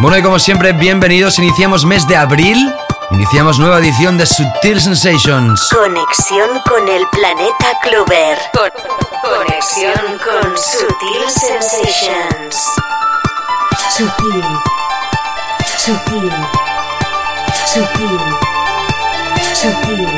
Bueno, y como siempre, bienvenidos. Iniciamos mes de abril. Iniciamos nueva edición de Sutil Sensations. Conexión con el planeta Clover. conexión con Sutil Sensations. Sutil. Sutil. Sutil. Sutil. Sutil.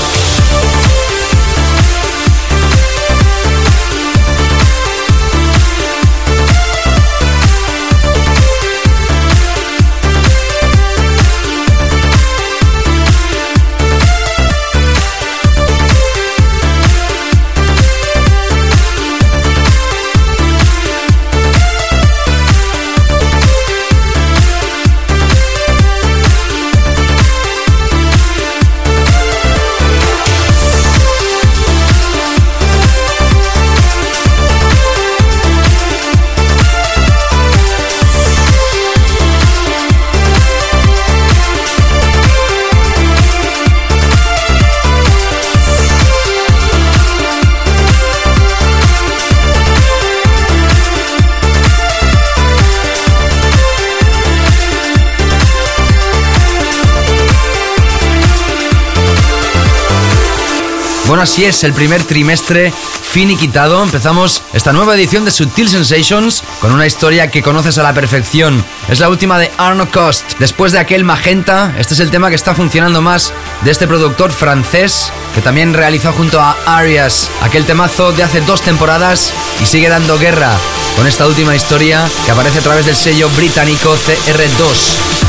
Así es, el primer trimestre finiquitado. Empezamos esta nueva edición de Sutil Sensations con una historia que conoces a la perfección. Es la última de Arno Cost. Después de aquel Magenta, este es el tema que está funcionando más de este productor francés que también realizó junto a Arias aquel temazo de hace dos temporadas y sigue dando guerra con esta última historia que aparece a través del sello británico CR2.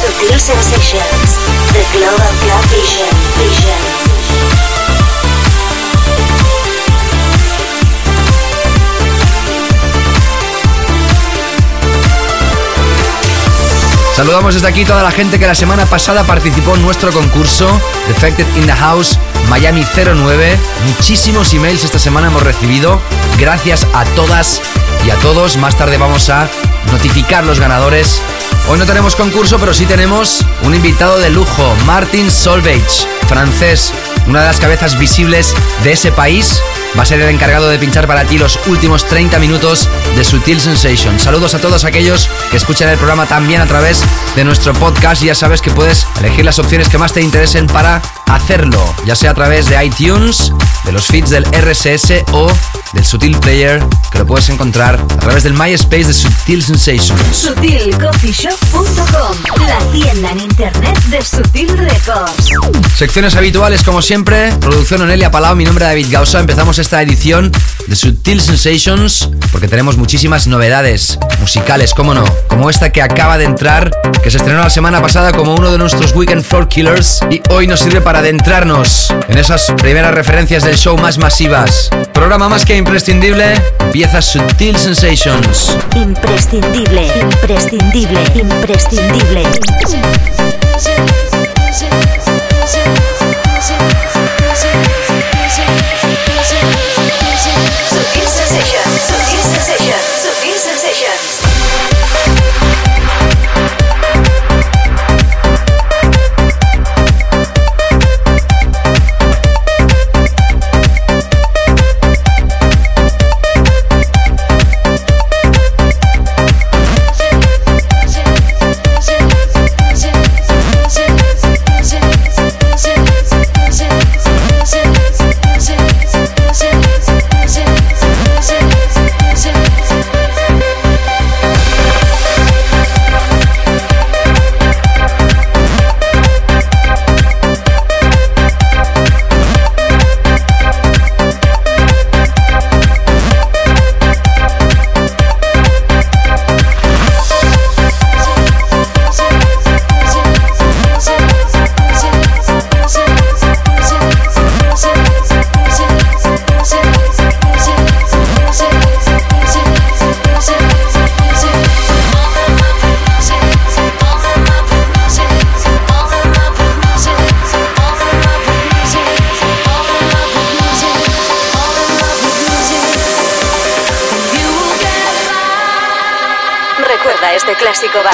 Sutil Sensations. The Global Club Vision. Vision. Saludamos desde aquí toda la gente que la semana pasada participó en nuestro concurso Defected in the House Miami 09. Muchísimos emails esta semana hemos recibido. Gracias a todas y a todos. Más tarde vamos a notificar los ganadores. Hoy no tenemos concurso, pero sí tenemos un invitado de lujo, Martin Solveig, francés, una de las cabezas visibles de ese país va a ser el encargado de pinchar para ti los últimos 30 minutos de Sutil Sensation. Saludos a todos aquellos que escuchan el programa también a través de nuestro podcast. Ya sabes que puedes elegir las opciones que más te interesen para hacerlo, ya sea a través de iTunes, de los feeds del RSS o del Sutil Player, que lo puedes encontrar a través del MySpace de Sutil Sensation. SutilCoffeeShop.com, la tienda en internet de Sutil Records. Secciones habituales como siempre, producción Onelia Palau, mi nombre es David Gausa. Empezamos esta edición de Sutil Sensations porque tenemos muchísimas novedades musicales, como no, como esta que acaba de entrar, que se estrenó la semana pasada como uno de nuestros Weekend Floor Killers y hoy nos sirve para adentrarnos en esas primeras referencias del show más masivas. Programa más que imprescindible, empieza Sutil Sensations. Imprescindible, imprescindible, imprescindible. Sensations, Subtle Sensations, Subtle Sensations.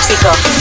Básico.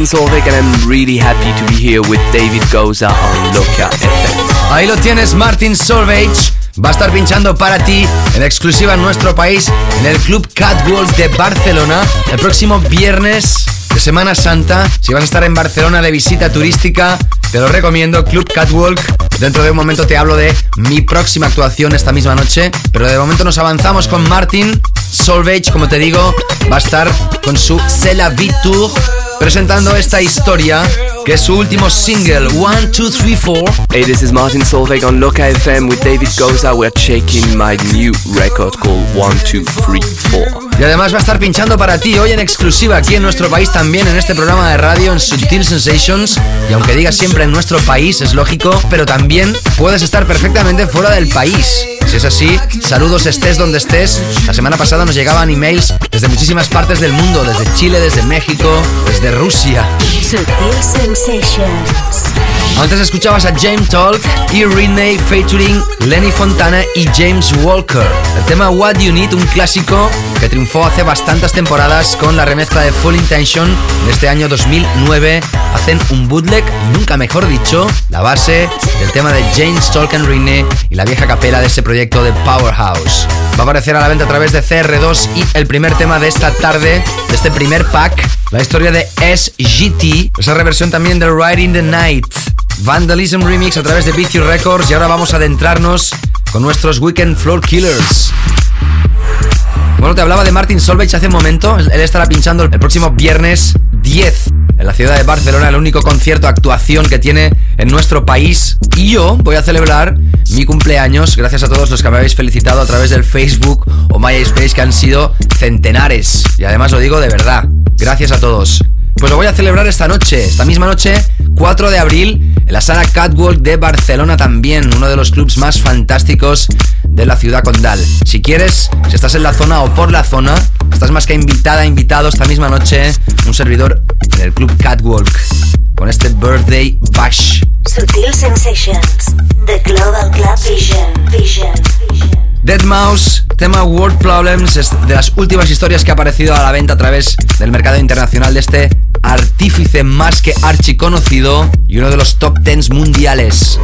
And I'm really happy to be here with David Goza on Loca FM. Ahí lo tienes, Martin Solveig. Va a estar pinchando para ti en exclusiva en nuestro país en el Club Catwalk de Barcelona el próximo viernes de Semana Santa. Si vas a estar en Barcelona de visita turística, te lo recomiendo, Club Catwalk. Dentro de un momento te hablo de mi próxima actuación esta misma noche, pero de momento nos avanzamos con Martin Solveig, como te digo, va a estar con su C'est la Tour presentando esta historia que es su último single, 1, 2, 3, 4. Hey, this is Martin Solveig on Loca FM with David Goza. We're checking my new record called 1, 2, 3, 4. Y además va a estar pinchando para ti hoy en exclusiva aquí en nuestro país también en este programa de radio en Subtil Sensations. Y aunque diga siempre en nuestro país, es lógico, pero también puedes estar perfectamente fuera del país. Si es así, saludos estés donde estés. La semana pasada nos llegaban emails desde muchísimas partes del mundo, desde Chile, desde México, desde Rusia. Antes escuchabas a James Talk y Renee featuring Lenny Fontana y James Walker. El tema What You Need, un clásico que triunfó hace bastantes temporadas con la remezcla de Full Intention de este año 2009. Hacen un bootleg, nunca mejor dicho, la base del tema de James Talk and Renee y la vieja capela de ese proyecto de Powerhouse. Va a aparecer a la venta a través de CR2 y el primer tema de esta tarde, de este primer pack, la historia de SGT, esa reversión también de Riding the Night. Vandalism Remix a través de Vicio Records y ahora vamos a adentrarnos con nuestros Weekend Floor Killers. Bueno, te hablaba de Martin Solveig hace un momento. Él estará pinchando el próximo viernes 10 en la ciudad de Barcelona, el único concierto actuación que tiene en nuestro país. Y yo voy a celebrar mi cumpleaños gracias a todos los que me habéis felicitado a través del Facebook o MySpace, que han sido centenares. Y además lo digo de verdad. Gracias a todos. Pues lo voy a celebrar esta noche, esta misma noche, 4 de abril, en la sala Catwalk de Barcelona también, uno de los clubs más fantásticos de la ciudad condal. Si quieres, si estás en la zona o por la zona, estás más que invitada, invitado esta misma noche, un servidor en el club Catwalk, con este Birthday Bash. Sutil Sensations, The Global Club Vision, Vision, Vision. Dead Mouse, tema World Problems, es de las últimas historias que ha aparecido a la venta a través del mercado internacional de este artífice más que archiconocido y uno de los top 10 mundiales.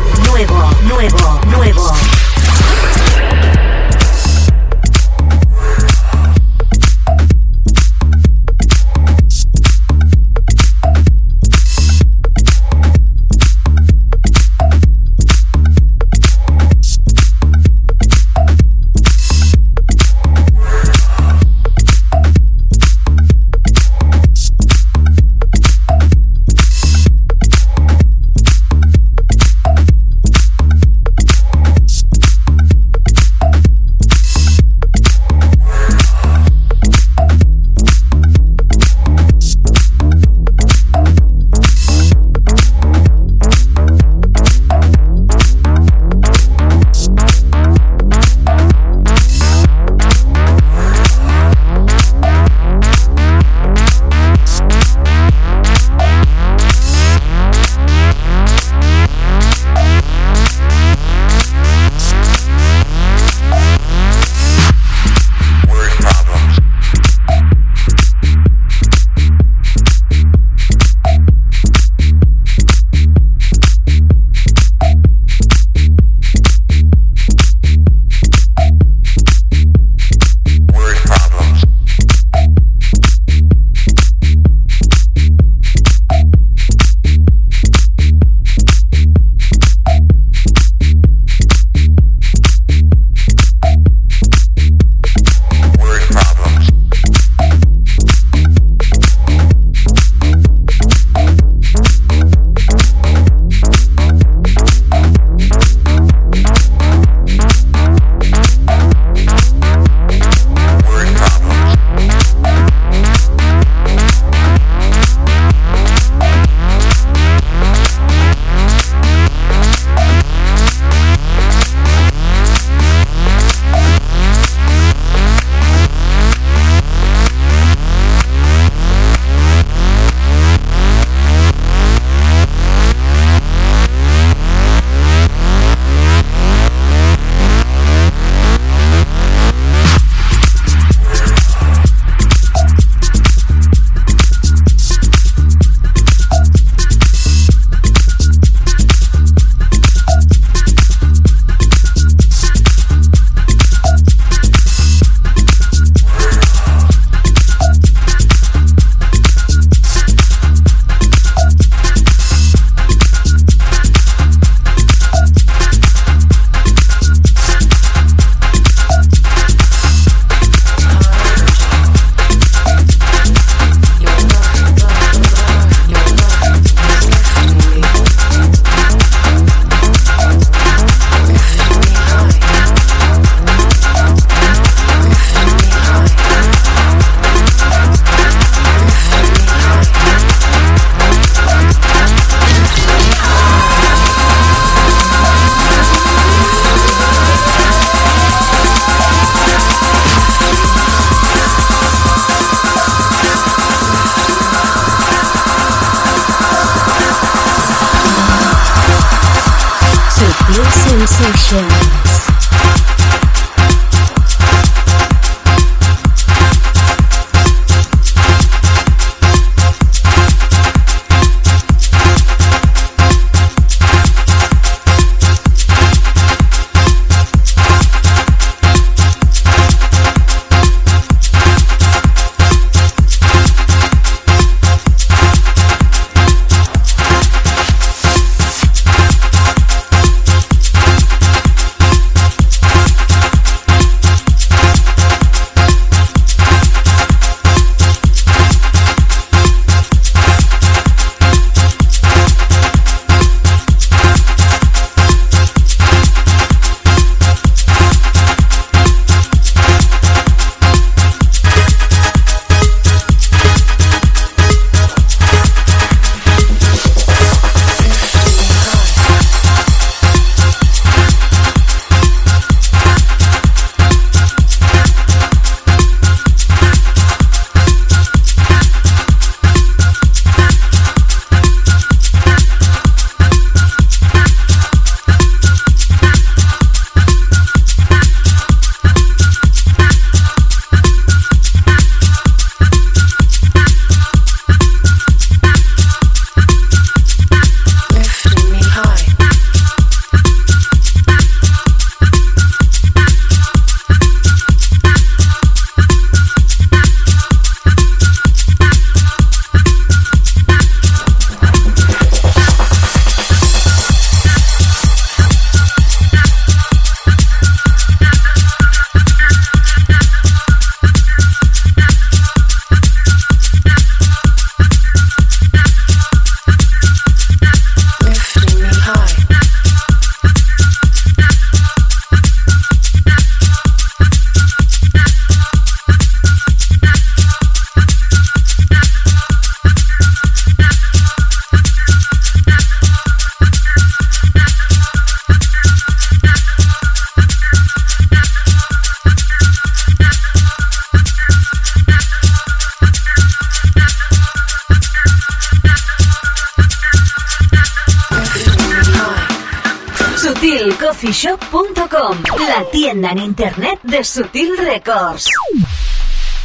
En internet de Sutil Records.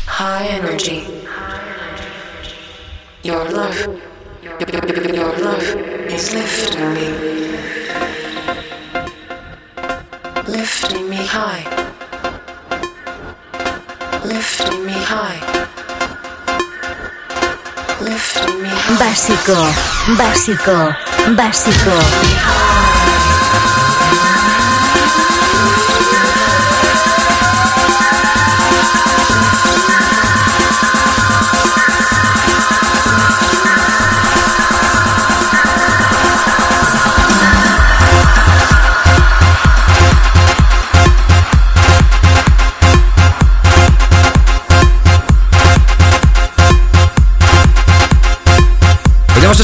High energy. Your love. Your love is lifting me. Lifting me high. Lifting me high. Lifting me high. Básico, básico, básico.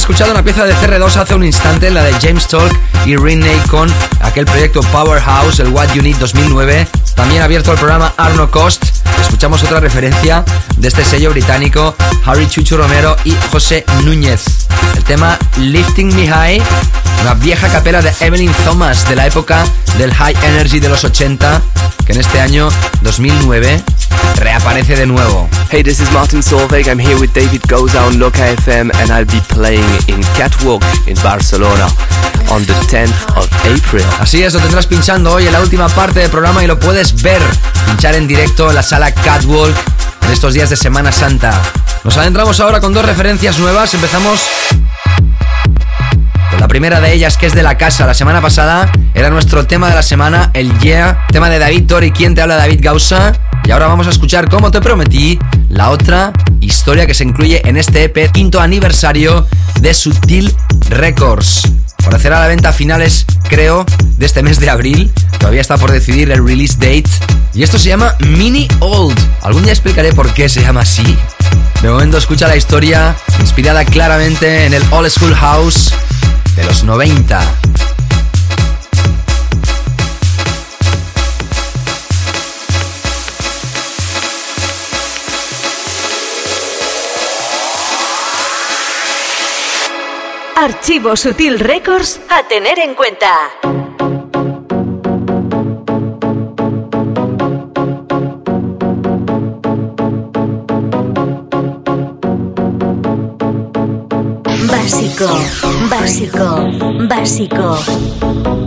Escuchado una pieza de CR2 hace un instante, la de James Talk y Renee con aquel proyecto Powerhouse, el What You Need 2009. También abierto el programa Arno Cost. Escuchamos otra referencia de este sello británico, Harry Chuchu Romero y José Núñez. El tema Lifting Me High, una vieja capela de Evelyn Thomas de la época del High Energy de los 80, que en este año 2009 reaparece de nuevo. Hey, this is Martin Solveig. I'm here with David Goza on Loca FM and I'll be playing in Catwalk in Barcelona on the 10th of April. Así es, lo tendrás pinchando hoy en la última parte del programa y lo puedes ver, pinchar en directo la sala Catwalk en estos días de Semana Santa. Nos adentramos ahora con dos referencias nuevas. Empezamos con la primera de ellas, que es de la casa. La semana pasada era nuestro tema de la semana, el Yeah, tema de David Tori. ¿Quién te habla? David Gausa. Y ahora vamos a escuchar, como te prometí, la otra historia que se incluye en este EP quinto aniversario de Sutil Records. Aparecerá a la venta a finales, creo, de este mes de abril. Todavía está por decidir el release date. Y esto se llama Mini Old. Algún día explicaré por qué se llama así. De momento escucha la historia inspirada claramente en el Old School House de los 90. Archivo Sutil Records a tener en cuenta. Básico, básico, básico.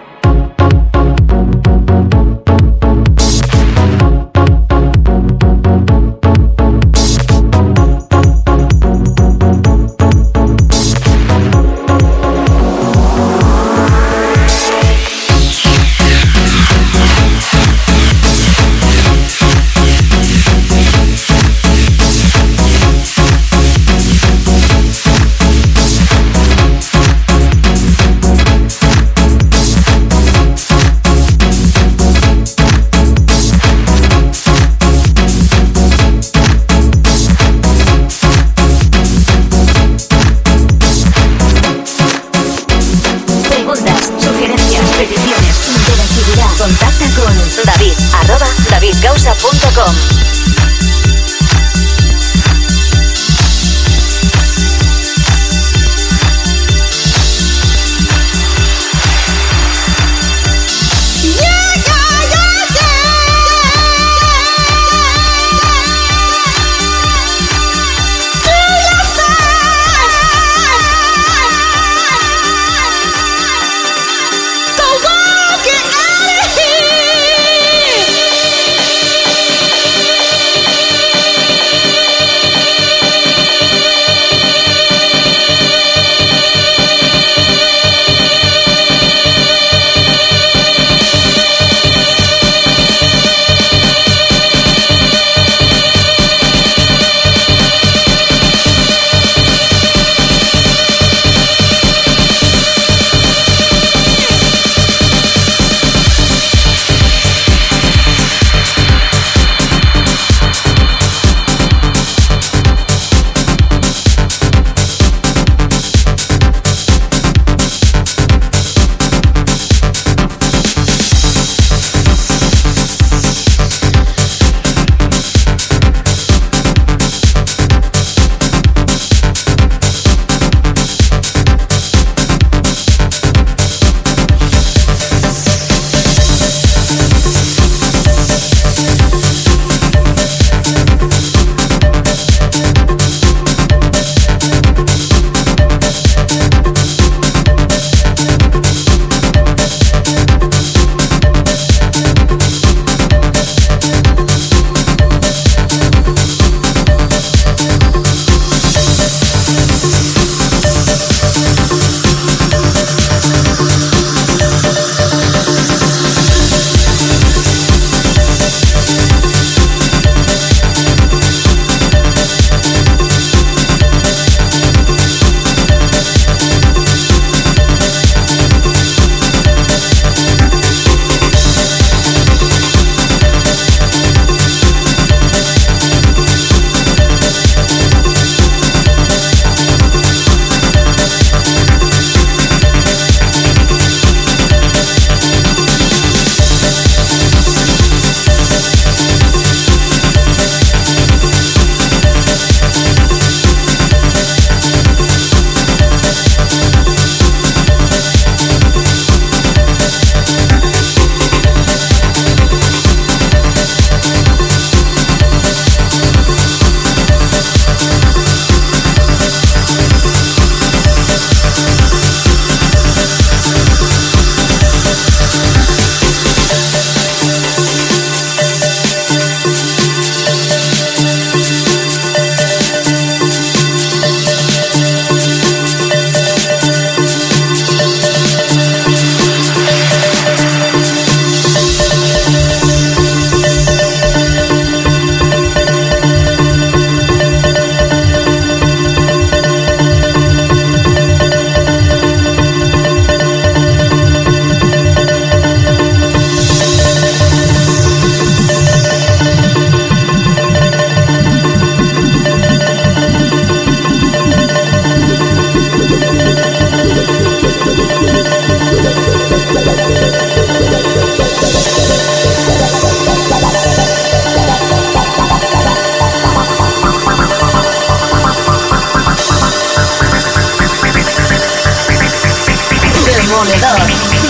Demoledor,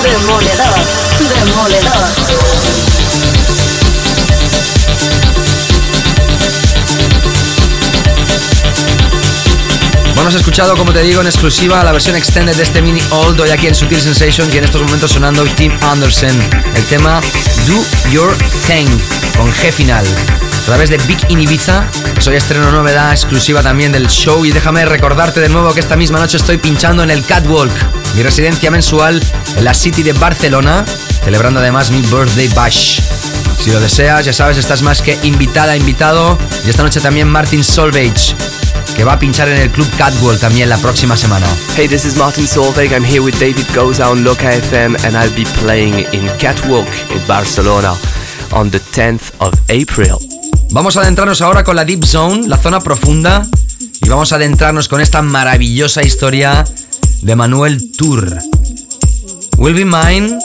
demoledor, escuchado, como te digo, en exclusiva la versión extended de este mini old hoy aquí en Sutil Sensations y en estos momentos sonando Tim Anderson. El tema Do Your Thing con G final. A través de Big in Ibiza, soy estreno novedad exclusiva también del show y déjame recordarte de nuevo que esta misma noche estoy pinchando en el Catwalk, mi residencia mensual en la City de Barcelona, celebrando además mi birthday bash. Si lo deseas, ya sabes, estás más que invitada, invitado. Y esta noche también Martin Solveig, que va a pinchar en el Club Catwalk también la próxima semana. Hey, this is Martin Solveig. I'm here with David Goza on Loca FM, and I'll be playing in Catwalk in Barcelona on the 10th of April. Vamos a adentrarnos ahora con la Deep Zone, la zona profunda, y vamos a adentrarnos con esta maravillosa historia de Manuel Tour. Will Be Mine.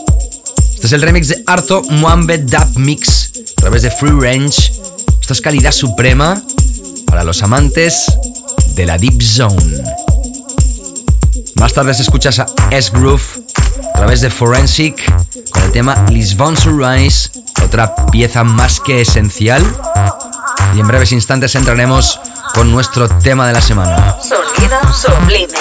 Este es el remix de Arto Muambe Dub Mix a través de Free Range. Esto es calidad suprema para los amantes de la Deep Zone. Más tarde se escuchas a S-Groove a través de Forensic con el tema Lisbon Sunrise, otra pieza más que esencial. Y en breves instantes entraremos con nuestro tema de la semana. Sublime.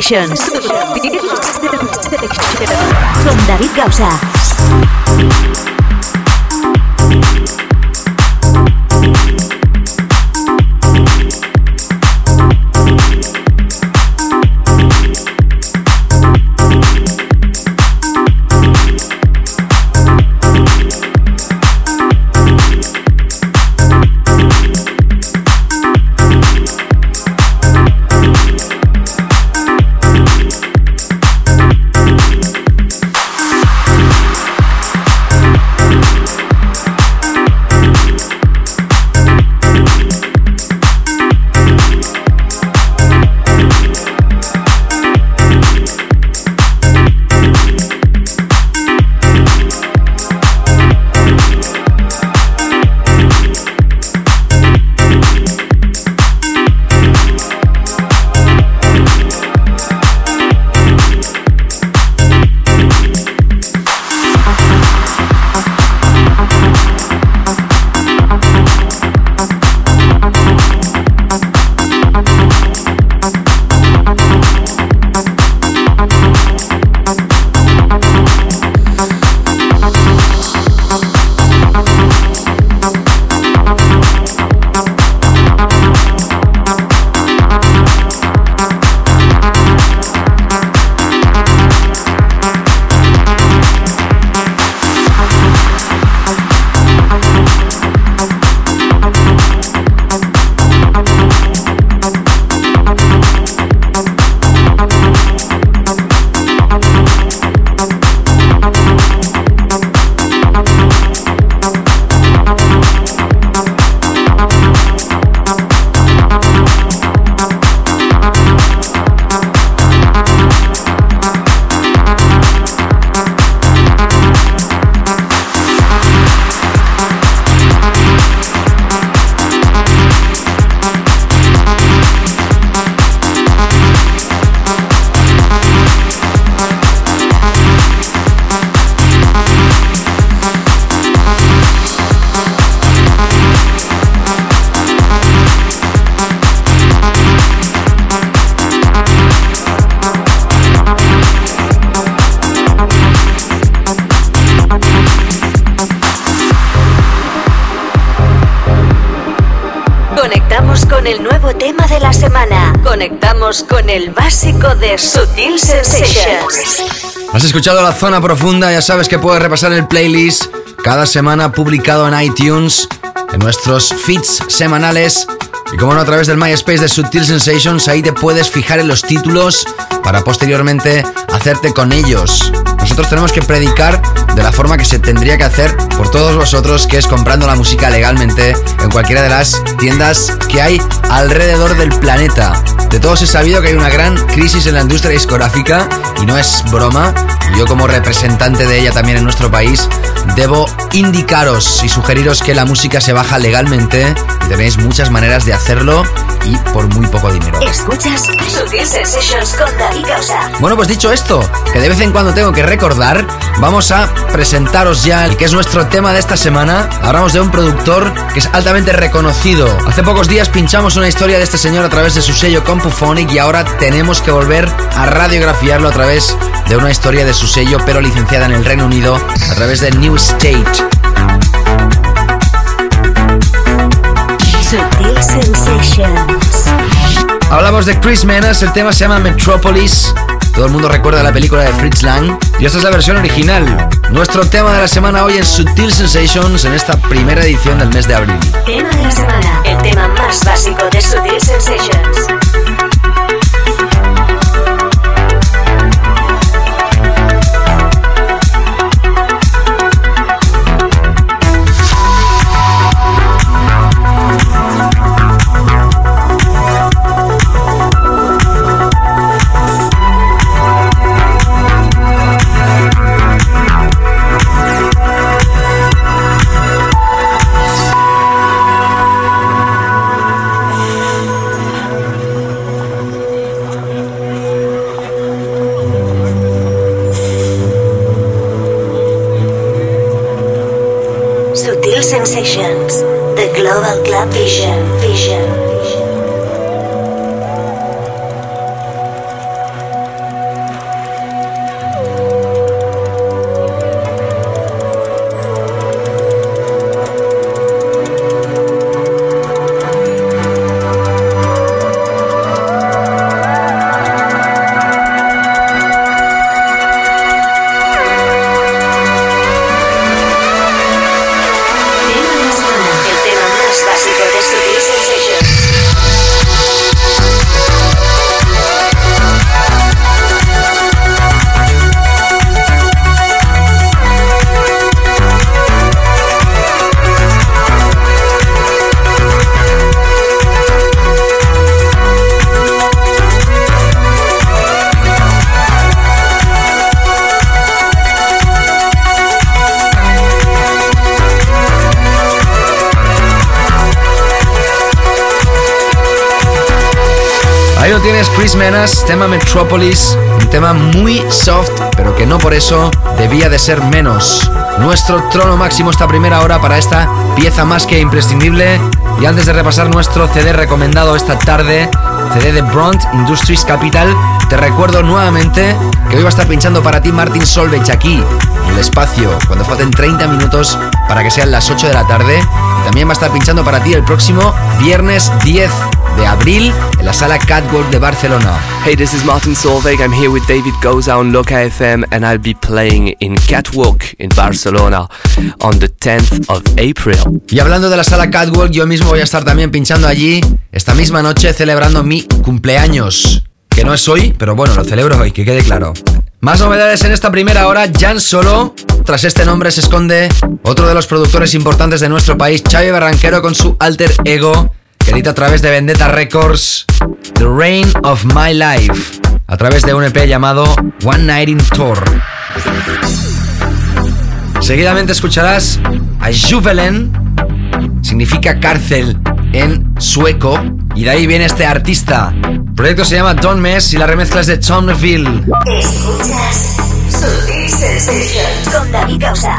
Sutil escuchado la zona profunda, ya sabes que puedes repasar el playlist cada semana publicado en iTunes, en nuestros feeds semanales y como no a través del MySpace de Sutil Sensations, ahí te puedes fijar en los títulos para posteriormente hacerte con ellos. Nosotros tenemos que predicar de la forma que se tendría que hacer por todos vosotros, que es comprando la música legalmente en cualquiera de las tiendas que hay alrededor del planeta. De todos he sabido que hay una gran crisis en la industria discográfica y no es broma. Yo como representante de ella también en nuestro país debo indicaros y sugeriros que la música se baja legalmente y tenéis muchas maneras de hacerlo y por muy poco dinero. Escuchas Sutil Sensations con David Causa. Bueno, pues dicho esto, que de vez en cuando tengo que recordar, vamos a presentaros ya el que es nuestro tema de esta semana. Hablamos de un productor que es altamente reconocido. Hace pocos días pinchamos una historia de este señor a través de su sello Compuphonic y ahora tenemos que volver a radiografiarlo a través de una historia de su sello, pero licenciada en el Reino Unido a través de New State. Hablamos de Chris Menas, el tema se llama Metropolis. Todo el mundo recuerda la película de Fritz Lang. Y esta es la versión original. Nuestro tema de la semana hoy en Sutil Sensations en esta primera edición del mes de abril. Tema de la semana. El tema más básico de Sutil Sensations. Metropolis, un tema muy soft, pero que no por eso debía de ser menos. Nuestro trono máximo esta primera hora para esta pieza más que imprescindible. Y antes de repasar nuestro CD recomendado esta tarde, CD de Brunt Industries Capital, te recuerdo nuevamente que hoy va a estar pinchando para ti Martin Solveig aquí, en el espacio, cuando falten 30 minutos para que sean las 8 de la tarde. Y también va a estar pinchando para ti el próximo viernes 10 de abril en la sala Catwalk de Barcelona. Hey, this is Martin Solveig. I'm here with David Goza on Loca FM, and I'll be playing in Catwalk in Barcelona on the 10th of April. Y hablando de la sala Catwalk, yo mismo voy a estar también pinchando allí esta misma noche celebrando mi cumpleaños. Que no es hoy, pero bueno, lo celebro hoy, que quede claro. Más novedades en esta primera hora, Jan Solo. Tras este nombre se esconde otro de los productores importantes de nuestro país, Xavi Barranquero, con su alter ego, edita a través de Vendetta Records, The Reign of My Life, a través de un EP llamado One Night in Tour. Seguidamente escucharás a Juvelen, significa cárcel en sueco, y de ahí viene este artista. El proyecto se llama Don't Mess y la remezcla es de Tom Neville. Escuchas Sutil Sensations con David Causa.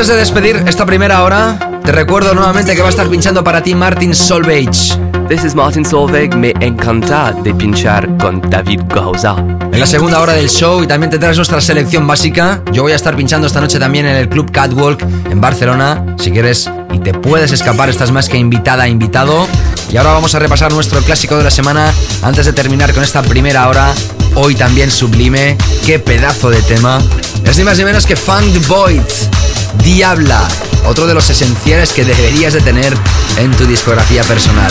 Antes de despedir esta primera hora, te recuerdo nuevamente que va a estar pinchando para ti Martin Solveig. This is Martin Solveig, me encanta de pinchar con David Gauza. En la segunda hora del show y también tendrás nuestra selección básica. Yo voy a estar pinchando esta noche también en el Club Catwalk en Barcelona. Si quieres y te puedes escapar, estás más que invitada, invitado. Y ahora vamos a repasar nuestro clásico de la semana antes de terminar con esta primera hora. Hoy también sublime, qué pedazo de tema. Es ni más ni menos que Funk Void. Diabla, otro de los esenciales que deberías de tener en tu discografía personal.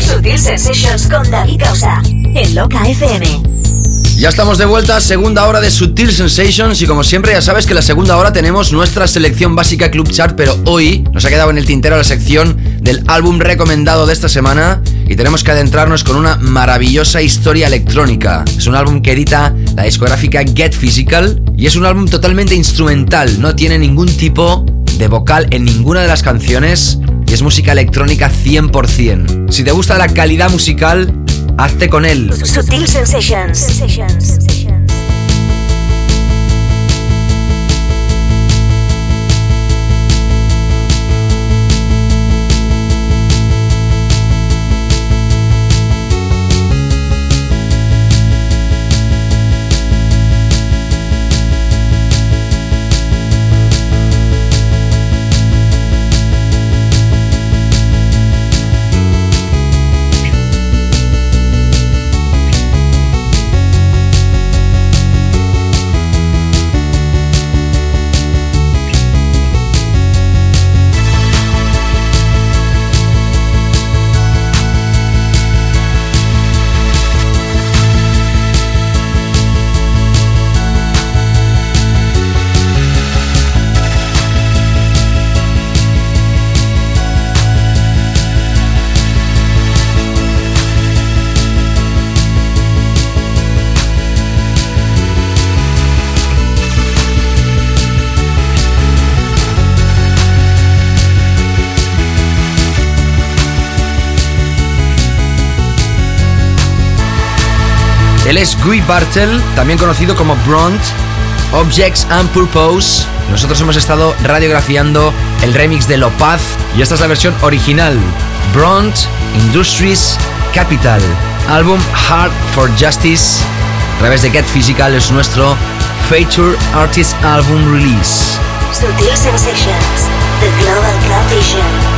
Sutil Sensations con David Causa en Loca FM. Ya estamos de vuelta, segunda hora de Sutil Sensations y como siempre ya sabes que la segunda hora tenemos nuestra selección básica Club Chart, pero hoy nos ha quedado en el tintero la sección del álbum recomendado de esta semana y tenemos que adentrarnos con una maravillosa historia electrónica. Es un álbum que edita la discográfica Get Physical y es un álbum totalmente instrumental, no tiene ningún tipo de vocal en ninguna de las canciones y es música electrónica 100%. Si te gusta la calidad musical, Hazte con él. Sutil Sensations. Él es Guy Bartel, también conocido como Bront, Objects and Purpose. Nosotros hemos estado radiografiando el remix de Lopaz y esta es la versión original. Bront Industries Capital, álbum Hard for Justice. A través de Get Physical es nuestro Feature Artist Album Release. Sutil Sensations, The Global Club Vision.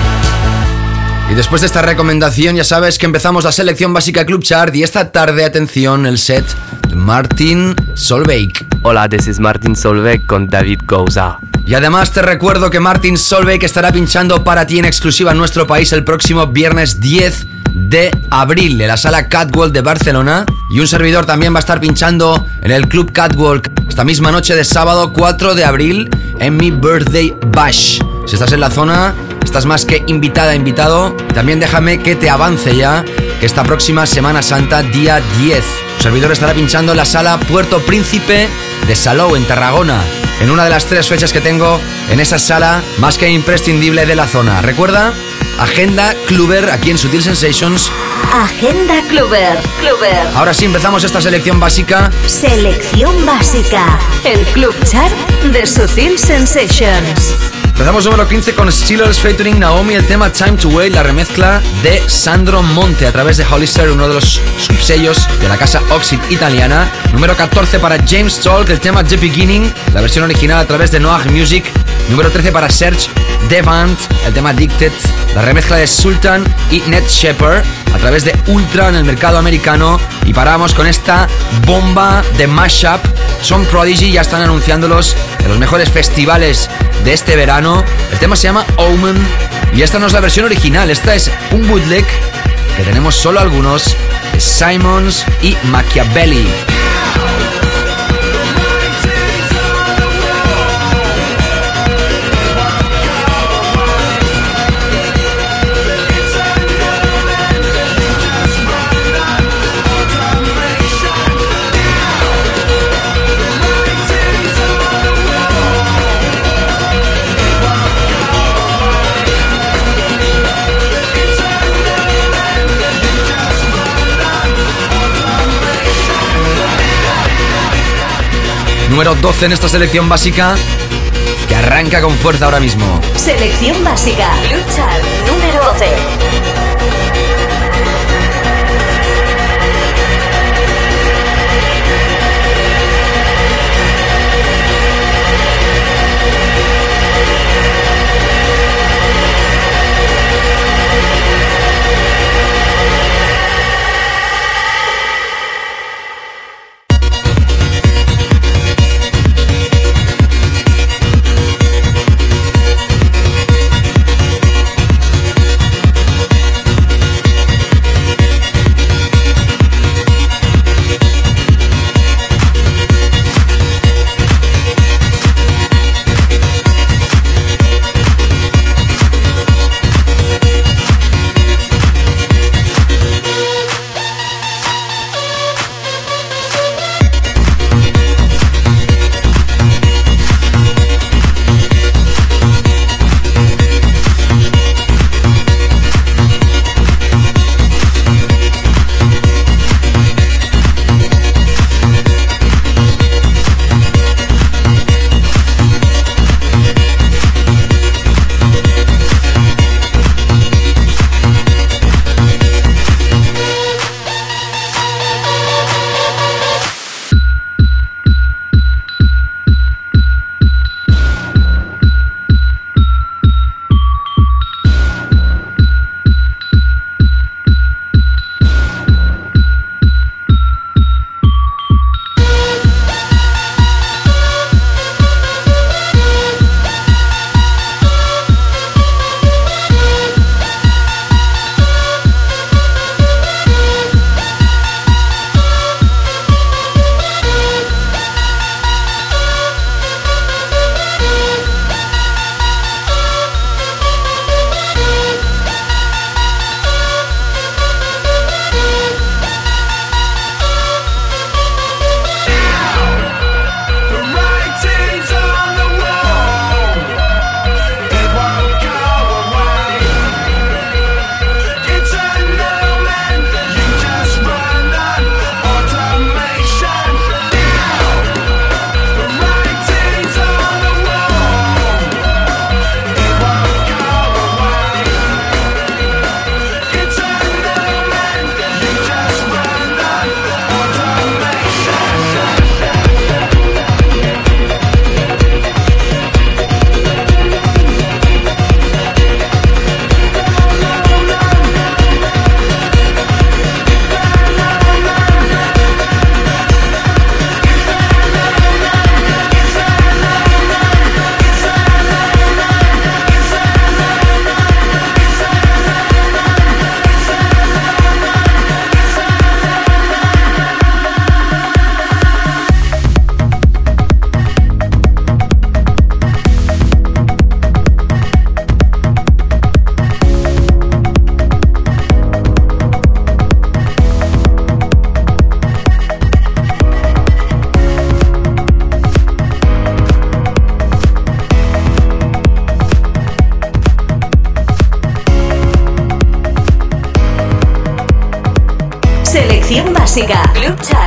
Y después de esta recomendación ya sabes que empezamos la selección básica Club Chart y esta tarde, atención, el set de Martin Solveig. Hola, this is Martin Solveig con David Gouza. Y además te recuerdo que Martin Solveig estará pinchando para ti en exclusiva en nuestro país el próximo viernes 10 de abril en la sala Catwalk de Barcelona. Y un servidor también va a estar pinchando en el Club Catwalk esta misma noche de sábado 4 de abril en mi Birthday Bash. Si estás en la zona, estás más que invitada, invitado. Y también déjame que te avance ya que esta próxima Semana Santa, día 10, el servidor estará pinchando en la sala Puerto Príncipe de Salou, en Tarragona. En una de las tres fechas que tengo en esa sala más que imprescindible de la zona. Recuerda, Agenda Cluber aquí en Sutil Sensations. Agenda Cluber. Cluber. Ahora sí empezamos esta selección básica. Selección básica. El Club Chart de Sutil Sensations. Empezamos número 15 con Steelers featuring Naomi, el tema Time to Wait, la remezcla de Sandro Monte a través de Hollister, uno de los subsellos de la casa Oxid italiana. Número 14 para James Talk, el tema The Beginning, la versión original a través de Noah Music. Número 13 para Serge Devant, el tema Addicted, la remezcla de Sultan y Ned Shepard a través de Ultra en el mercado americano. Y paramos con esta bomba de mashup. Son Prodigy, ya están anunciándolos en los mejores festivales de este verano. El tema se llama Omen y esta no es la versión original, esta es un bootleg que tenemos solo algunos de Simons y Machiavelli. Número 12 en esta selección básica que arranca con fuerza ahora mismo. Selección básica. Lucha número 12. Selección básica. Club Chart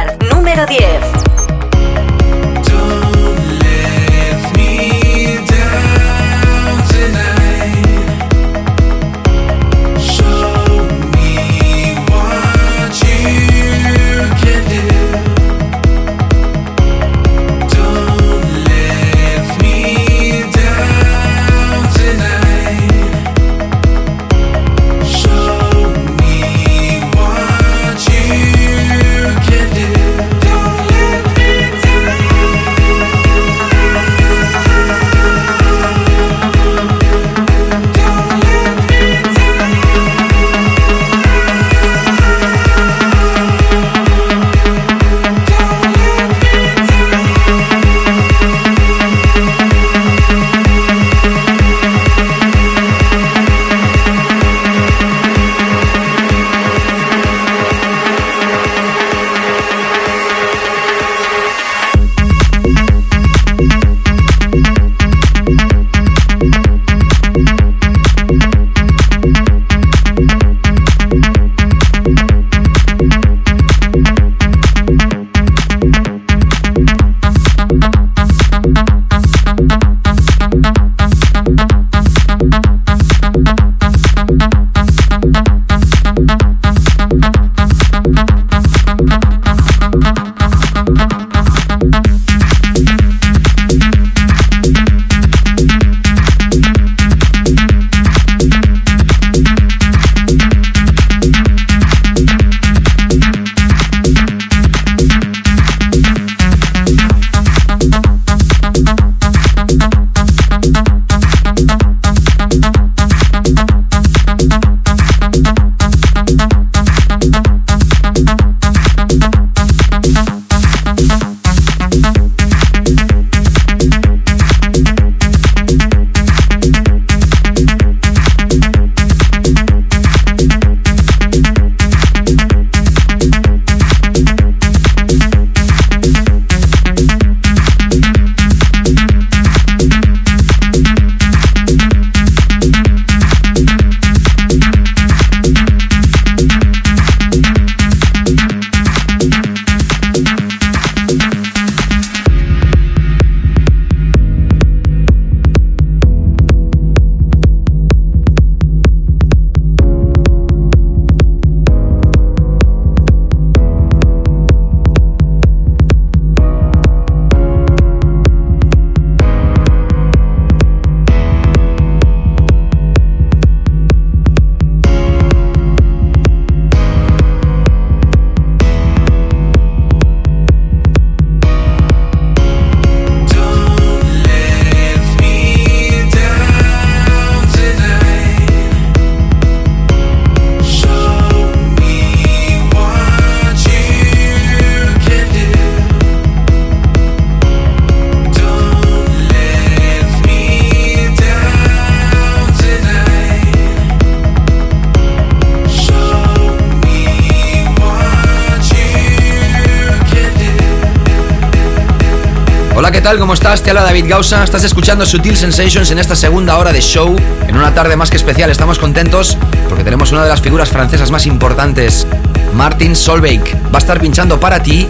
tal? ¿Cómo estás? Te habla David Gausa. Estás escuchando Sutil Sensations en esta segunda hora de show. En una tarde más que especial. Estamos contentos porque tenemos una de las figuras francesas más importantes, Martin Solveig. Va a estar pinchando para ti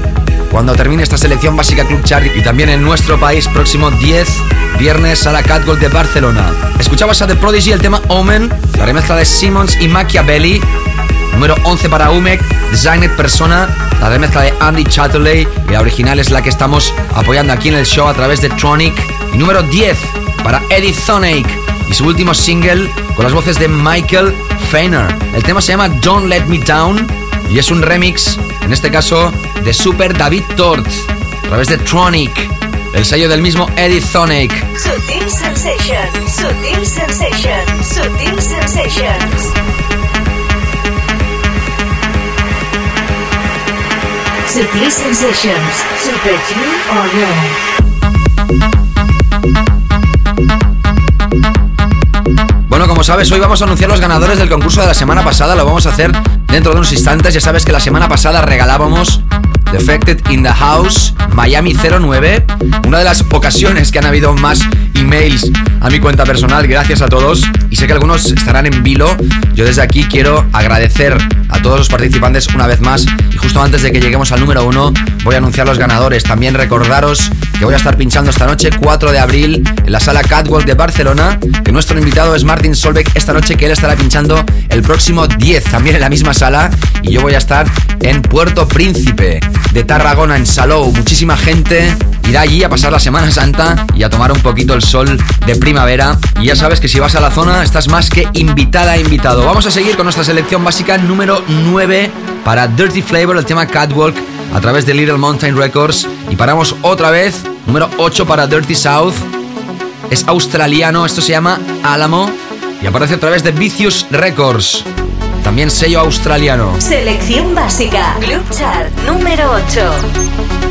cuando termine esta selección básica Club Chart y también en nuestro país próximo 10 viernes a la Catgold de Barcelona. Escuchabas a The Prodigy el tema Omen, la remezcla de Simmons y Machiavelli, número 11 para Umek, Designed Persona, la remezcla de Andy Chatterley y la original es la que estamos apoyando aquí en el show a través de Tronic. Y número 10 para Eddie Thonake y su último single con las voces de Michael Feiner. El tema se llama Don't Let Me Down y es un remix, en este caso, de Super David Tort a través de Tronic, el sello del mismo Eddie Thonake. Sutil Sensations, Sutil Sensations, Sutil Sensations. Bueno, como sabes, hoy vamos a anunciar los ganadores del concurso de la semana pasada. Lo vamos a hacer dentro de unos instantes. Ya sabes que la semana pasada regalábamos Defected in the House, Miami 09. Una de las ocasiones que han habido más emails a mi cuenta personal, gracias a todos. Y sé que algunos estarán en vilo. Yo desde aquí quiero agradecer a todos los participantes una vez más. Justo antes de que lleguemos al número uno, voy a anunciar los ganadores. También recordaros que voy a estar pinchando esta noche, 4 de abril, en la sala Catwalk de Barcelona. Que nuestro invitado es Martin Solbeck esta noche, que él estará pinchando el próximo 10, también en la misma sala. Y yo voy a estar en Puerto Príncipe de Tarragona, en Salou. Muchísima gente irá allí a pasar la Semana Santa y a tomar un poquito el sol de primavera. Y ya sabes que si vas a la zona estás más que invitada, invitado. Vamos a seguir con nuestra selección básica número 9 para Dirty Flavor, el tema Catwalk a través de Little Mountain Records. Y paramos otra vez, número 8 para Dirty South. Es australiano, esto se llama Alamo y aparece a través de Vicious Records. También sello australiano. Selección básica. Club Chart número 8.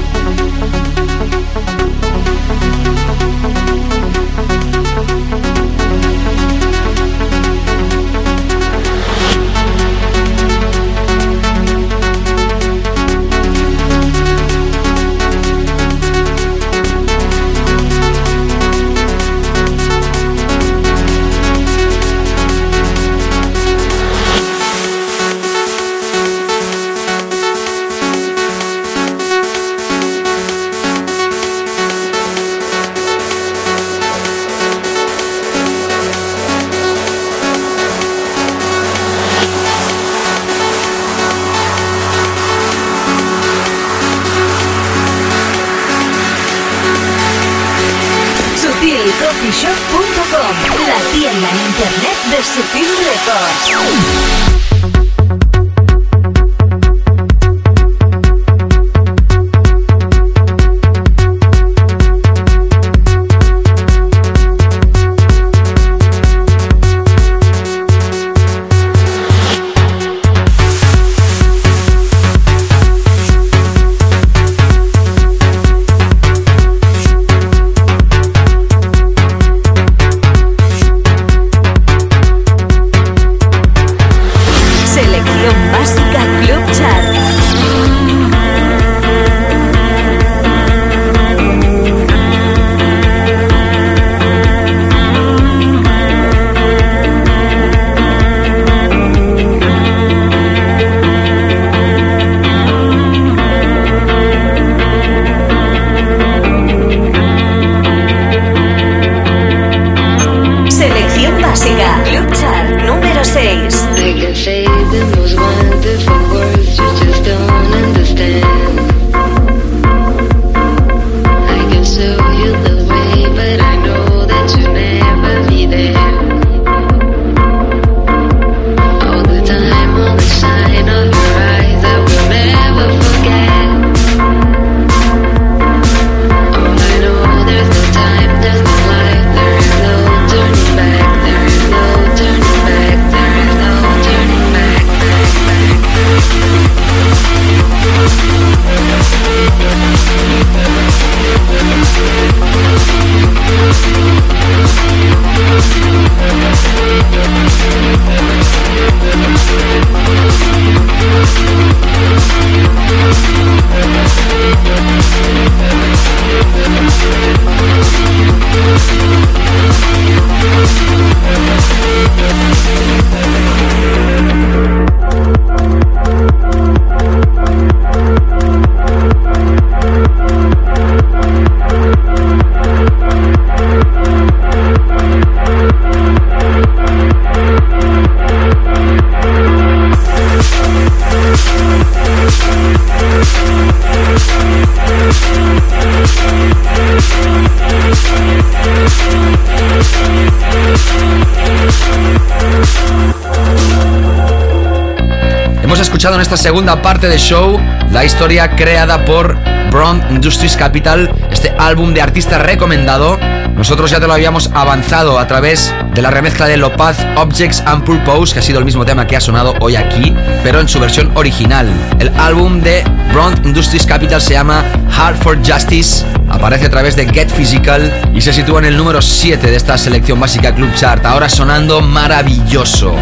En esta segunda parte del show la historia creada por Brown Industries Capital, este álbum de artista recomendado. Nosotros ya te lo habíamos avanzado a través de la remezcla de Lopaz Objects and Purpose, que ha sido el mismo tema que ha sonado hoy aquí, pero en su versión original. El álbum de Brown Industries Capital se llama Hard for Justice, aparece a través de Get Physical y se sitúa en el número 7 de esta selección básica Club Chart, ahora sonando maravilloso.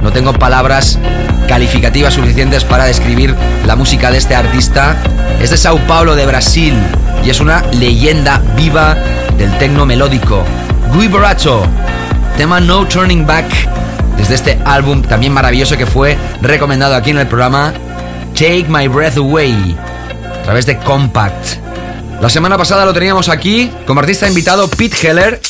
No tengo palabras calificativas suficientes para describir la música de este artista. Es de Sao Paulo, de Brasil, y es una leyenda viva del tecno melódico. Gui Borracho, tema No Turning Back, desde este álbum también maravilloso que fue recomendado aquí en el programa Take My Breath Away, a través de Compact. La semana pasada lo teníamos aquí como artista invitado Pete Heller.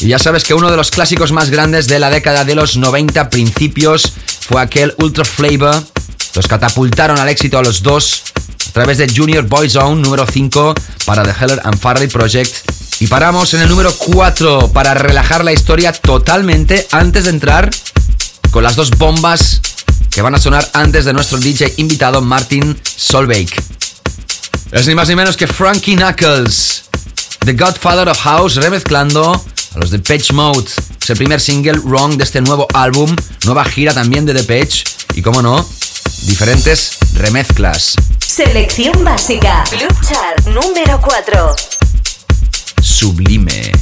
Y ya sabes que uno de los clásicos más grandes de la década de los 90 principios fue aquel Ultra Flavor. Los catapultaron al éxito a los dos a través de Junior Boyzone número 5 para The Heller and Farley Project. Y paramos en el número 4 para relajar la historia totalmente antes de entrar con las dos bombas que van a sonar antes de nuestro DJ invitado Martin Solveig. Es ni más ni menos que Frankie Knuckles, The Godfather of House, remezclando a los de Page Mode. Es el primer single Wrong de este nuevo álbum, nueva gira también de The y, como no, diferentes remezclas. Selección básica. Club Chart número 4. Sublime.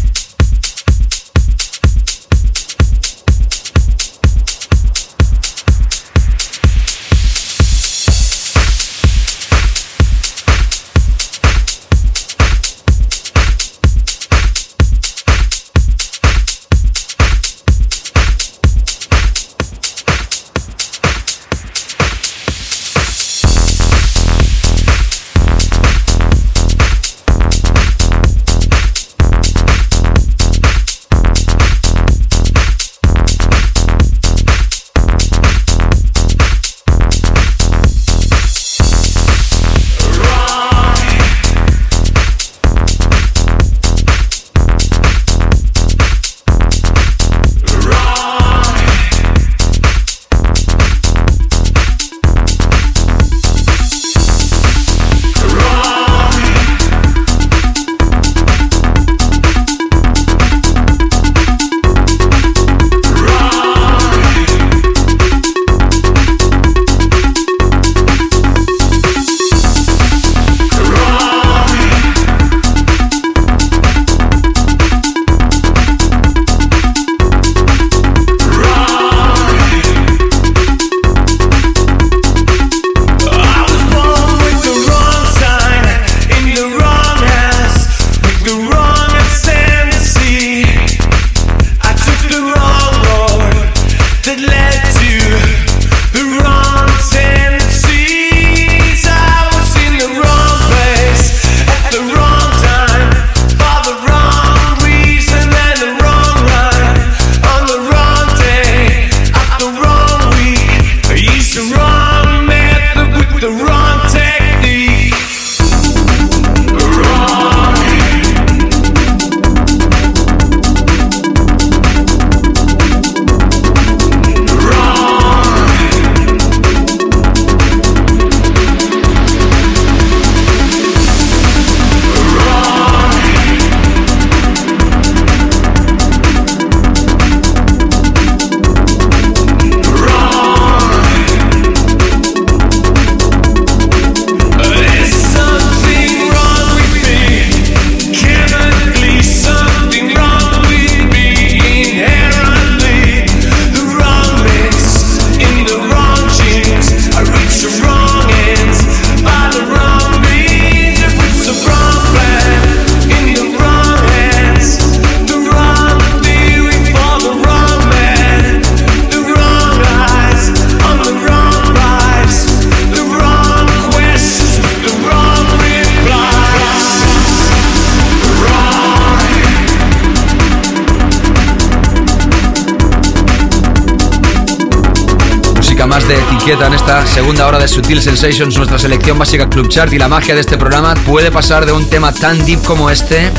Segunda hora de Sutil Sensations, nuestra selección básica Club Chart y la magia de este programa puede pasar de un tema tan deep como este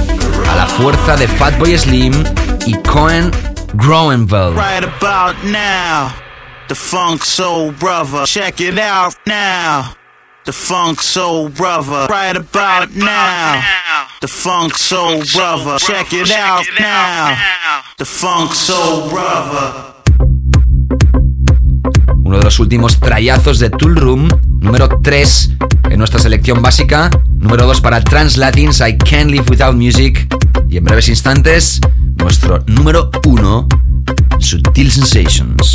a la fuerza de Fatboy Slim y Cohen Groenveld. Right about now, the funk soul brother. Check it out now. The funk soul brother. Right about now, the funk soul brother. Check it out now. The funk soul brother. Los últimos trayazos de Tool Room, número 3 en nuestra selección básica, número 2 para Translatins I Can't Live Without Music y en breves instantes nuestro número 1, Sutil Sensations.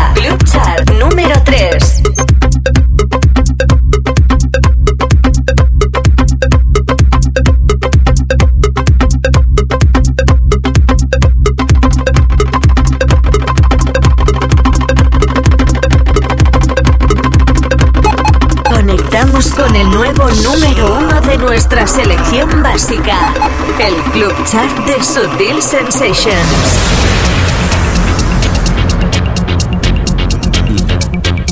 nuestra selección básica. El Club Chart de Sutil Sensations.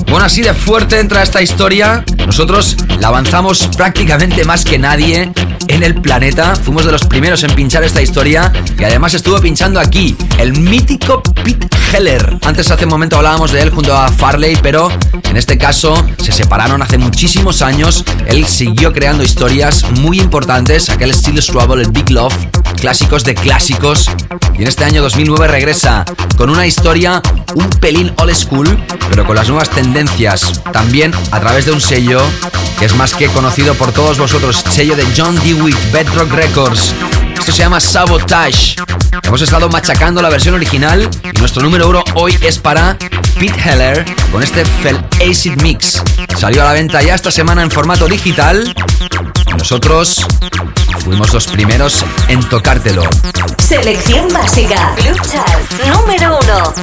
Bueno, así de fuerte entra esta historia. Nosotros la avanzamos prácticamente más que nadie en el planeta. Fuimos de los primeros en pinchar esta historia y además estuvo pinchando aquí el mítico Pete Heller. Antes hace un momento hablábamos de él junto a Farley, pero en este caso se separaron hace muchísimos años. Él siguió creando historias muy importantes, aquel Steel Trouble, el Big Love, clásicos de clásicos. Y en este año 2009 regresa con una historia un pelín old school, pero con las nuevas tendencias. También a través de un sello que es más que conocido por todos vosotros, sello de John Dewitt, Bedrock Records. Se llama Sabotage. Hemos estado machacando la versión original y nuestro número uno hoy es para Pete Heller con este Fell Acid Mix. Salió a la venta ya esta semana en formato digital y nosotros fuimos los primeros en tocártelo. Selección básica. Club Chart número 1.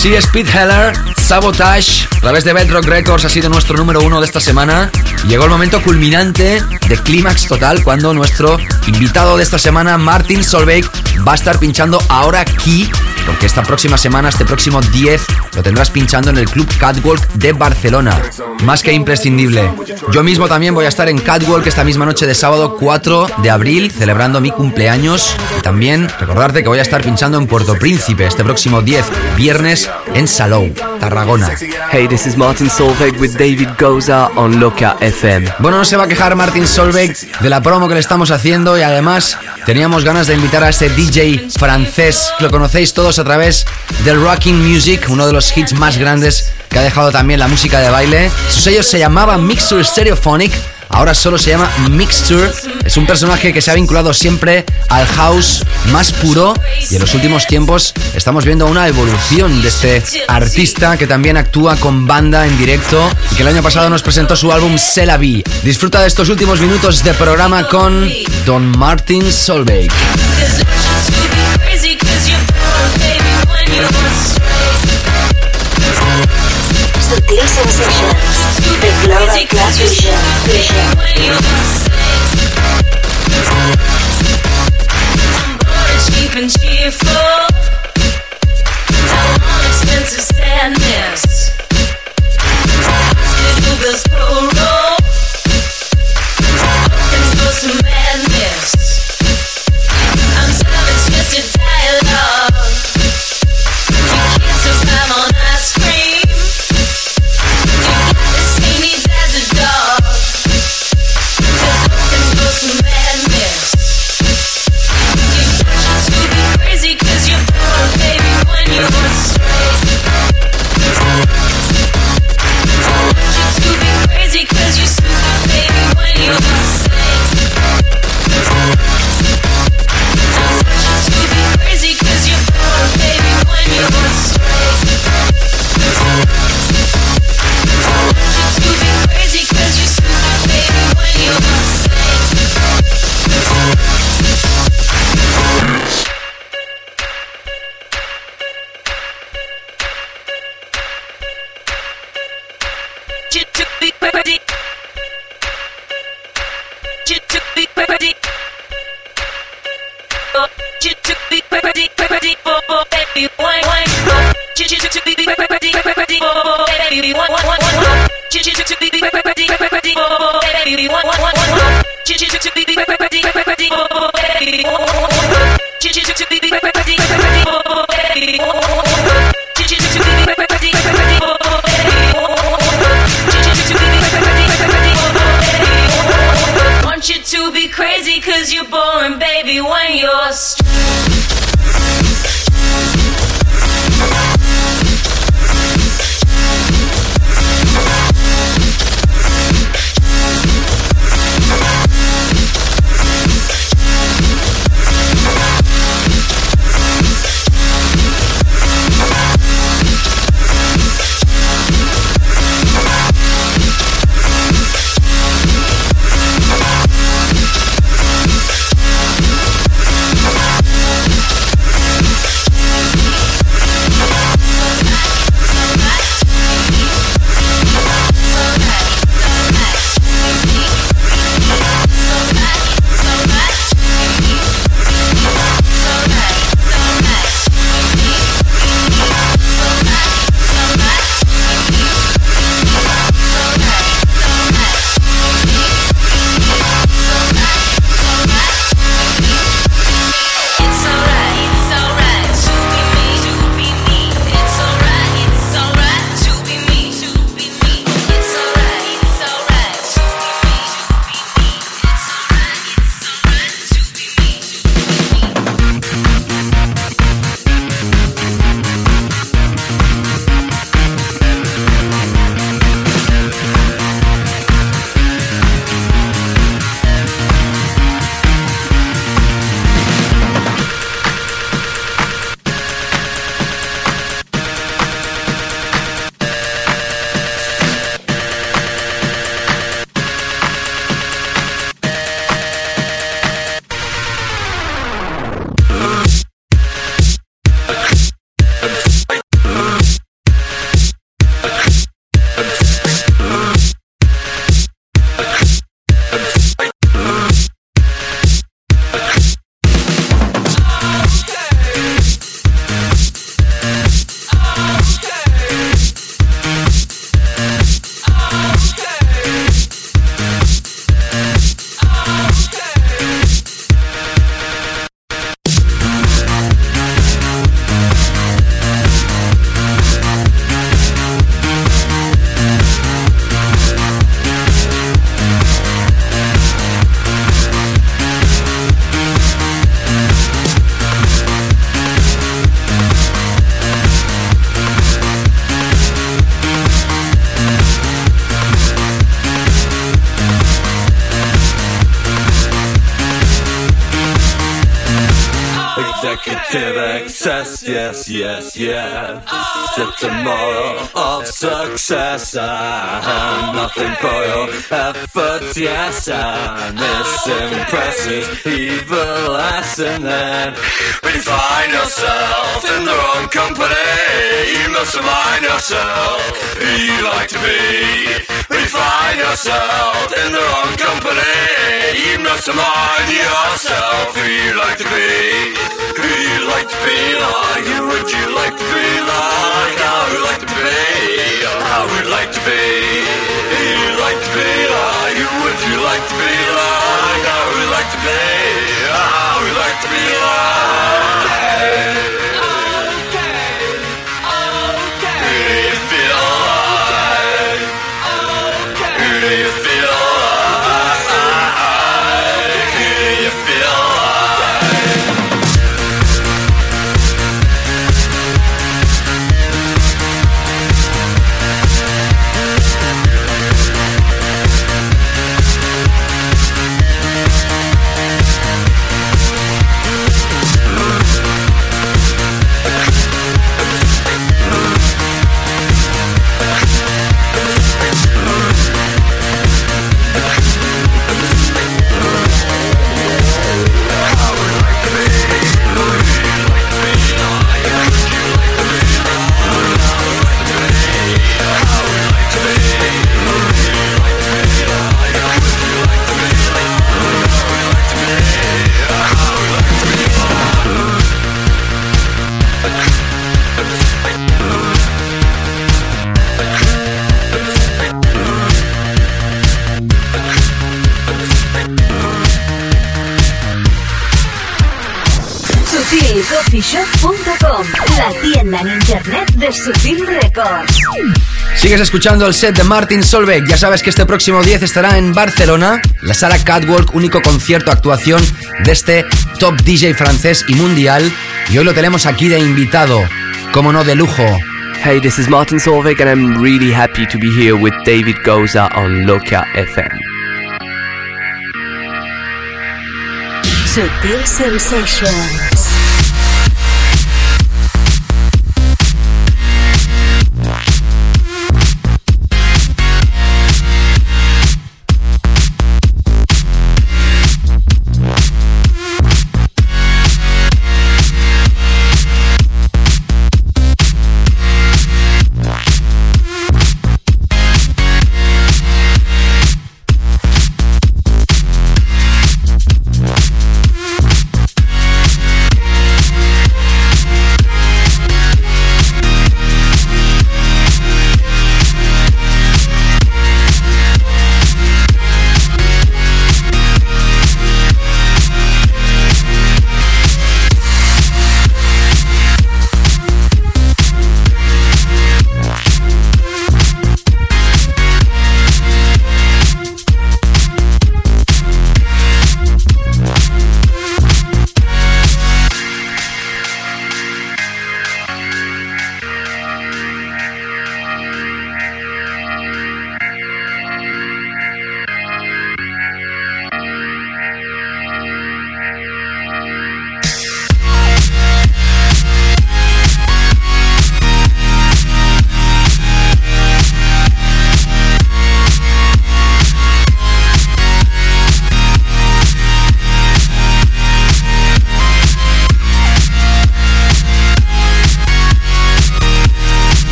Así es, Pete Heller, Sabotage, a través de Bedrock Records ha sido nuestro número uno de esta semana. Llegó el momento culminante de clímax total cuando nuestro invitado de esta semana, Martin Solveig, va a estar pinchando ahora aquí, porque esta próxima semana, este próximo 10, lo tendrás pinchando en el Club Catwalk de Barcelona. Más que imprescindible. Yo mismo también voy a estar en Catwalk esta misma noche de sábado 4 de abril, celebrando mi cumpleaños. Y también recordarte que voy a estar pinchando en Puerto Príncipe este próximo 10, viernes, en Salou, Tarragona. Hey, this is Martin Solveig with David Goza on Loca FM. Bueno, no se va a quejar Martin Solveig de la promo que le estamos haciendo y además teníamos ganas de invitar a ese DJ francés. Lo conocéis todos a través del Rocking Music, uno de los hits más grandes que ha dejado también la música de baile. Su sello se llamaba Mixture Stereophonic. Ahora solo se llama Mixture. Es un personaje que se ha vinculado siempre al house más puro y en los últimos tiempos estamos viendo una evolución de este artista que también actúa con banda en directo y que el año pasado nos presentó su álbum Celavi. Disfruta de estos últimos minutos de programa con Don Martin Solveig. Sutil Sensations. The Global Class Vision. and cheerful. I want expensive sadness. Madness. yes, yeah. After tomorrow of success, I nothing for your efforts. Yes, I miss impresses evil ass, and then when you find yourself in the wrong company, you must remind yourself who you like to be. When you find yourself in the wrong company, you must remind yourself who you like to be. Who you like to be like? Who would you like to be like? How would you like to be? How would you like to be? like to be like you? Would you like to be like I would like to be? Ah, I would like to be like. SutilCoffeeShop.com, la tienda en internet de Sutil Records. Sigues escuchando el set de Martin Solveig. Ya sabes que este próximo 10 estará en Barcelona, la sala Catwalk, único concierto actuación de este top DJ francés y mundial. Y hoy lo tenemos aquí de invitado, como no de lujo. Hey, this is Martin Solveig, and I'm really happy to be here with David Goza on Loca FM. Sutil Sensations.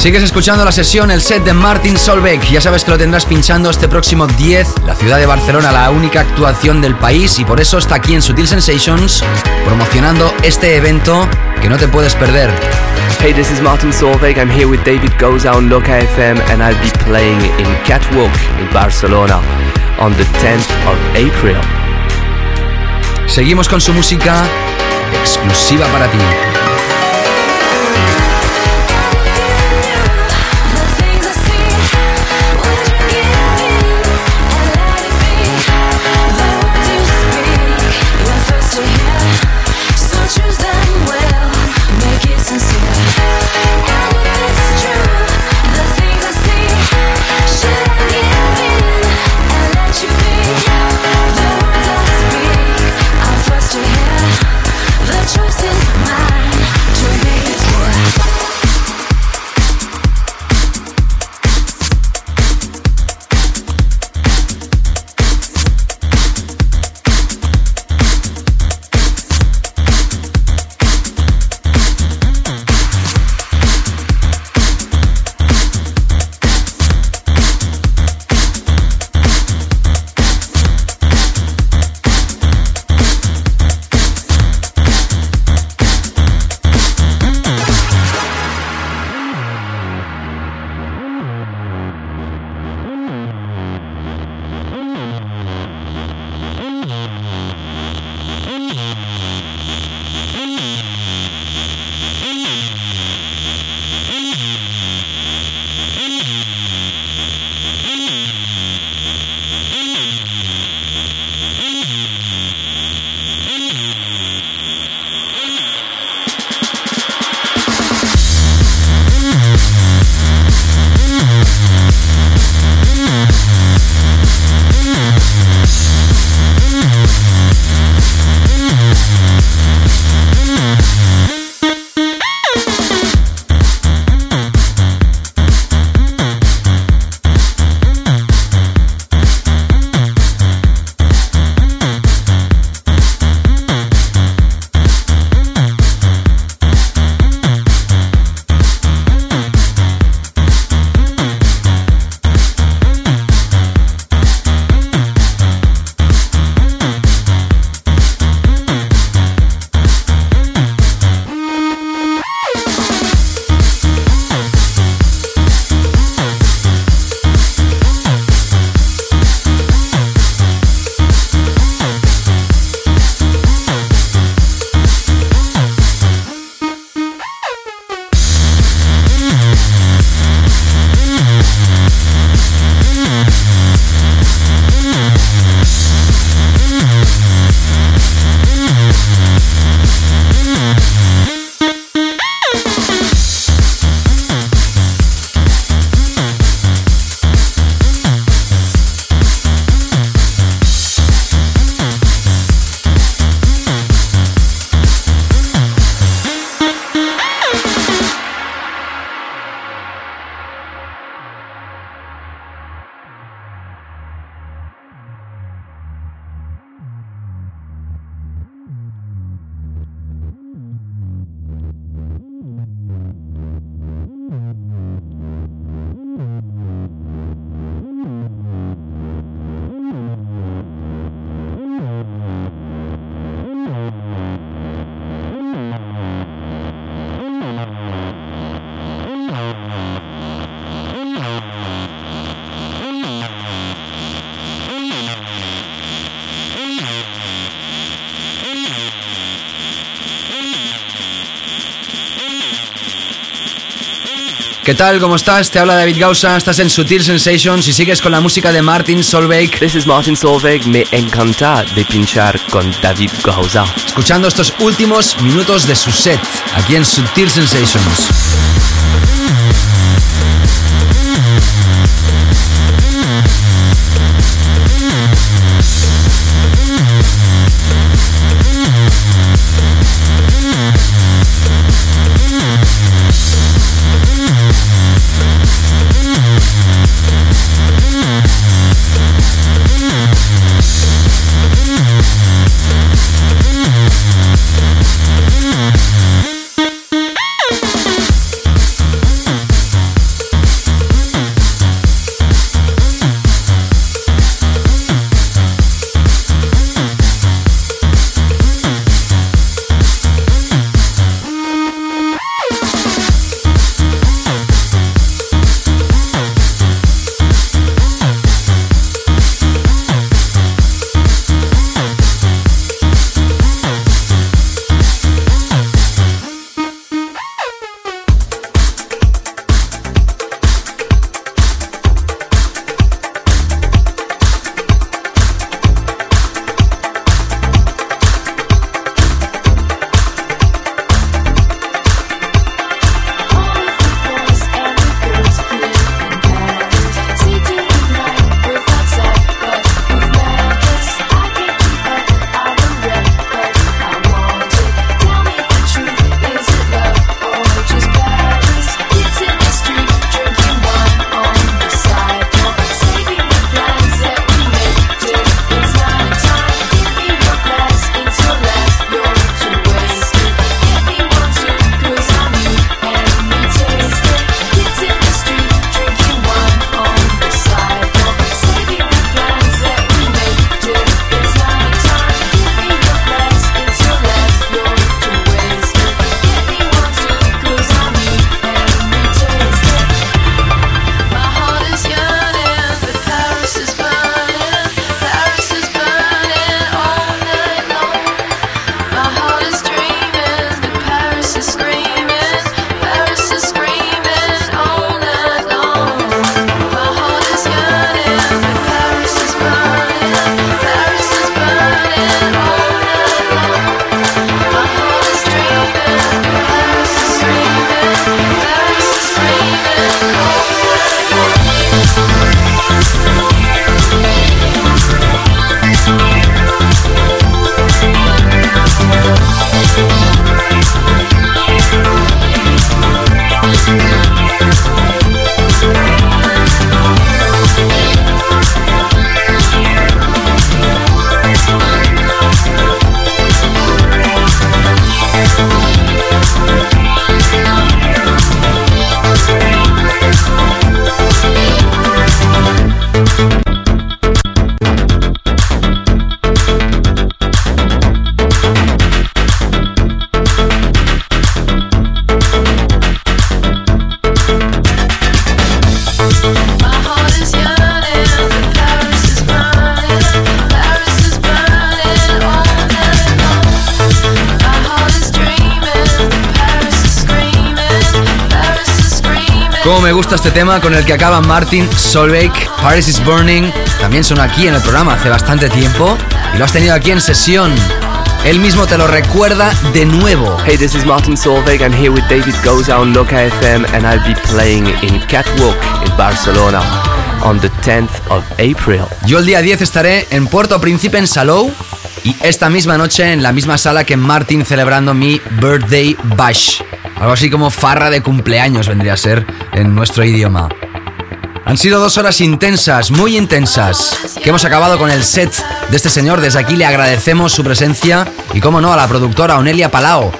Sigues escuchando la sesión, el set de Martin Solveig. Ya sabes que lo tendrás pinchando este próximo 10, la ciudad de Barcelona, la única actuación del país, y por eso está aquí en Sutil Sensations promocionando este evento que no te puedes perder. Hey, this is Martin Solveig. I'm here with David Goza on Loca FM, and I'll be playing in Catwalk in Barcelona on the 10th of April. Seguimos con su música exclusiva para ti. ¿Qué tal? ¿Cómo estás? Te habla David Gausa, estás en Sutil Sensations y sigues con la música de Martin Solveig, This is Martin Solveig. Me encanta de pinchar con David Goza. escuchando estos últimos minutos de su set aquí en Sutil Sensations. Gusta este tema con el que acaba Martin Solveig, Paris is Burning. También sonó aquí en el programa hace bastante tiempo y lo has tenido aquí en sesión. Él mismo te lo recuerda de nuevo. Hey, this is Martin Solveig. I'm here with David Goza on Loca FM, and I'll be playing in Catwalk in Barcelona on the 10th of April. Yo el día 10 estaré en Puerto Príncipe, en Salou, y esta misma noche en la misma sala que Martin celebrando mi Birthday Bash. Algo así como farra de cumpleaños vendría a ser en nuestro idioma. Han sido dos horas intensas, muy intensas, que hemos acabado con el set de este señor. Desde aquí le agradecemos su presencia y, como no, a la productora Onelia Palao.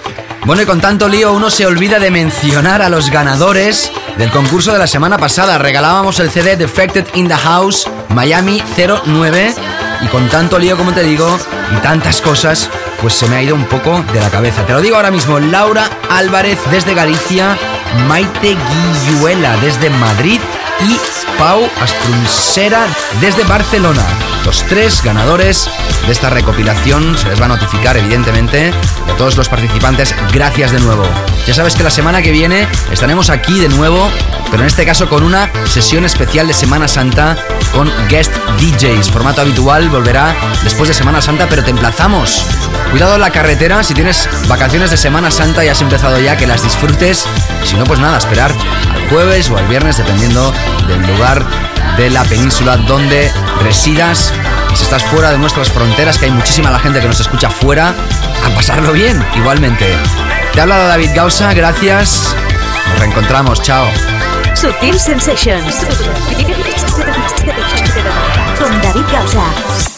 Bueno, y con tanto lío uno se olvida de mencionar a los ganadores del concurso de la semana pasada. Regalábamos el CD Defected in the House Miami 09 y con tanto lío, como te digo, y tantas cosas, pues se me ha ido un poco de la cabeza. Te lo digo ahora mismo, Laura Álvarez desde Galicia, Maite Guilluela desde Madrid y Pau Astrunsera desde Barcelona. Los tres ganadores de esta recopilación se les va a notificar, evidentemente, a todos los participantes, gracias de nuevo. Ya sabes que la semana que viene estaremos aquí de nuevo, pero en este caso con una sesión especial de Semana Santa con guest DJs. Formato habitual volverá después de Semana Santa, pero te emplazamos. Cuidado en la carretera, si tienes vacaciones de Semana Santa y has empezado ya, que las disfrutes. Si no, pues nada, esperar al jueves o al viernes, dependiendo del lugar de la península donde residas. Y si estás fuera de nuestras fronteras, que hay muchísima la gente que nos escucha fuera, a pasarlo bien, igualmente. Te ha hablado David Gausa, gracias. Nos reencontramos, chao. Sutil Sensations. Con David Gausa.